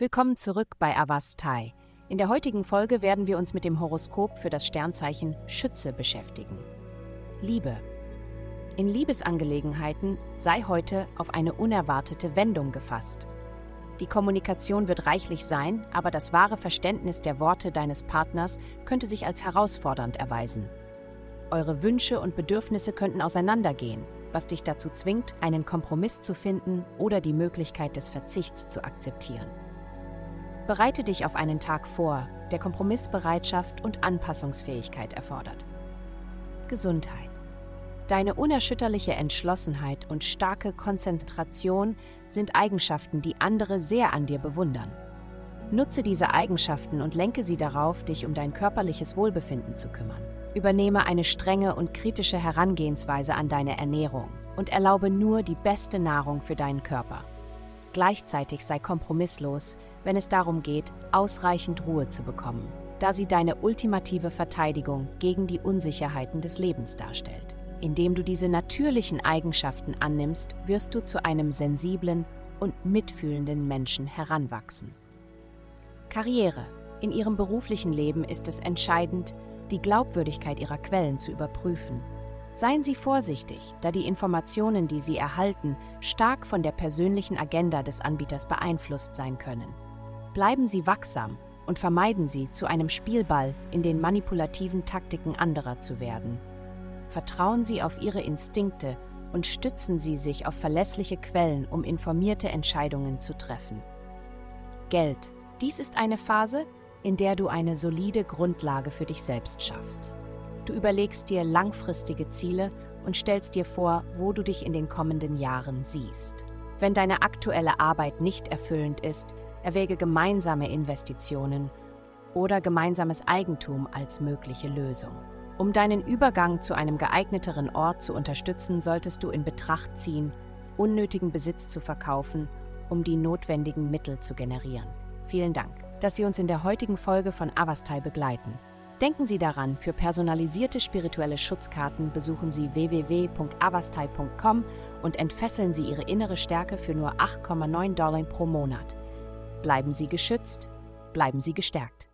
Willkommen zurück bei Avastai. In der heutigen Folge werden wir uns mit dem Horoskop für das Sternzeichen Schütze beschäftigen. Liebe. In Liebesangelegenheiten sei heute auf eine unerwartete Wendung gefasst. Die Kommunikation wird reichlich sein, aber das wahre Verständnis der Worte deines Partners könnte sich als herausfordernd erweisen. Eure Wünsche und Bedürfnisse könnten auseinandergehen, was dich dazu zwingt, einen Kompromiss zu finden oder die Möglichkeit des Verzichts zu akzeptieren. Bereite dich auf einen Tag vor, der Kompromissbereitschaft und Anpassungsfähigkeit erfordert. Gesundheit. Deine unerschütterliche Entschlossenheit und starke Konzentration sind Eigenschaften, die andere sehr an dir bewundern. Nutze diese Eigenschaften und lenke sie darauf, dich um dein körperliches Wohlbefinden zu kümmern. Übernehme eine strenge und kritische Herangehensweise an deine Ernährung und erlaube nur die beste Nahrung für deinen Körper. Gleichzeitig sei kompromisslos, wenn es darum geht, ausreichend Ruhe zu bekommen, da sie deine ultimative Verteidigung gegen die Unsicherheiten des Lebens darstellt. Indem du diese natürlichen Eigenschaften annimmst, wirst du zu einem sensiblen und mitfühlenden Menschen heranwachsen. Karriere. In ihrem beruflichen Leben ist es entscheidend, die Glaubwürdigkeit ihrer Quellen zu überprüfen Seien Sie vorsichtig, da die Informationen, die Sie erhalten, stark von der persönlichen Agenda des Anbieters beeinflusst sein können. Bleiben Sie wachsam und vermeiden Sie, zu einem Spielball in den manipulativen Taktiken anderer zu werden. Vertrauen Sie auf Ihre Instinkte und stützen Sie sich auf verlässliche Quellen, um informierte Entscheidungen zu treffen. Geld. Dies ist eine Phase, in der du eine solide Grundlage für dich selbst schaffst. Du überlegst dir langfristige Ziele und stellst dir vor, wo du dich in den kommenden Jahren siehst. Wenn deine aktuelle Arbeit nicht erfüllend ist, erwäge gemeinsame Investitionen oder gemeinsames Eigentum als mögliche Lösung. Um deinen Übergang zu einem geeigneteren Ort zu unterstützen, solltest du in Betracht ziehen, unnötigen Besitz zu verkaufen, um die notwendigen Mittel zu generieren. Vielen Dank, dass Sie uns in der heutigen Folge von Avastai begleiten. Denken Sie daran, für personalisierte spirituelle Schutzkarten besuchen Sie www.avastai.com und entfesseln Sie Ihre innere Stärke für nur 8,9 Dollar pro Monat. Bleiben Sie geschützt, bleiben Sie gestärkt.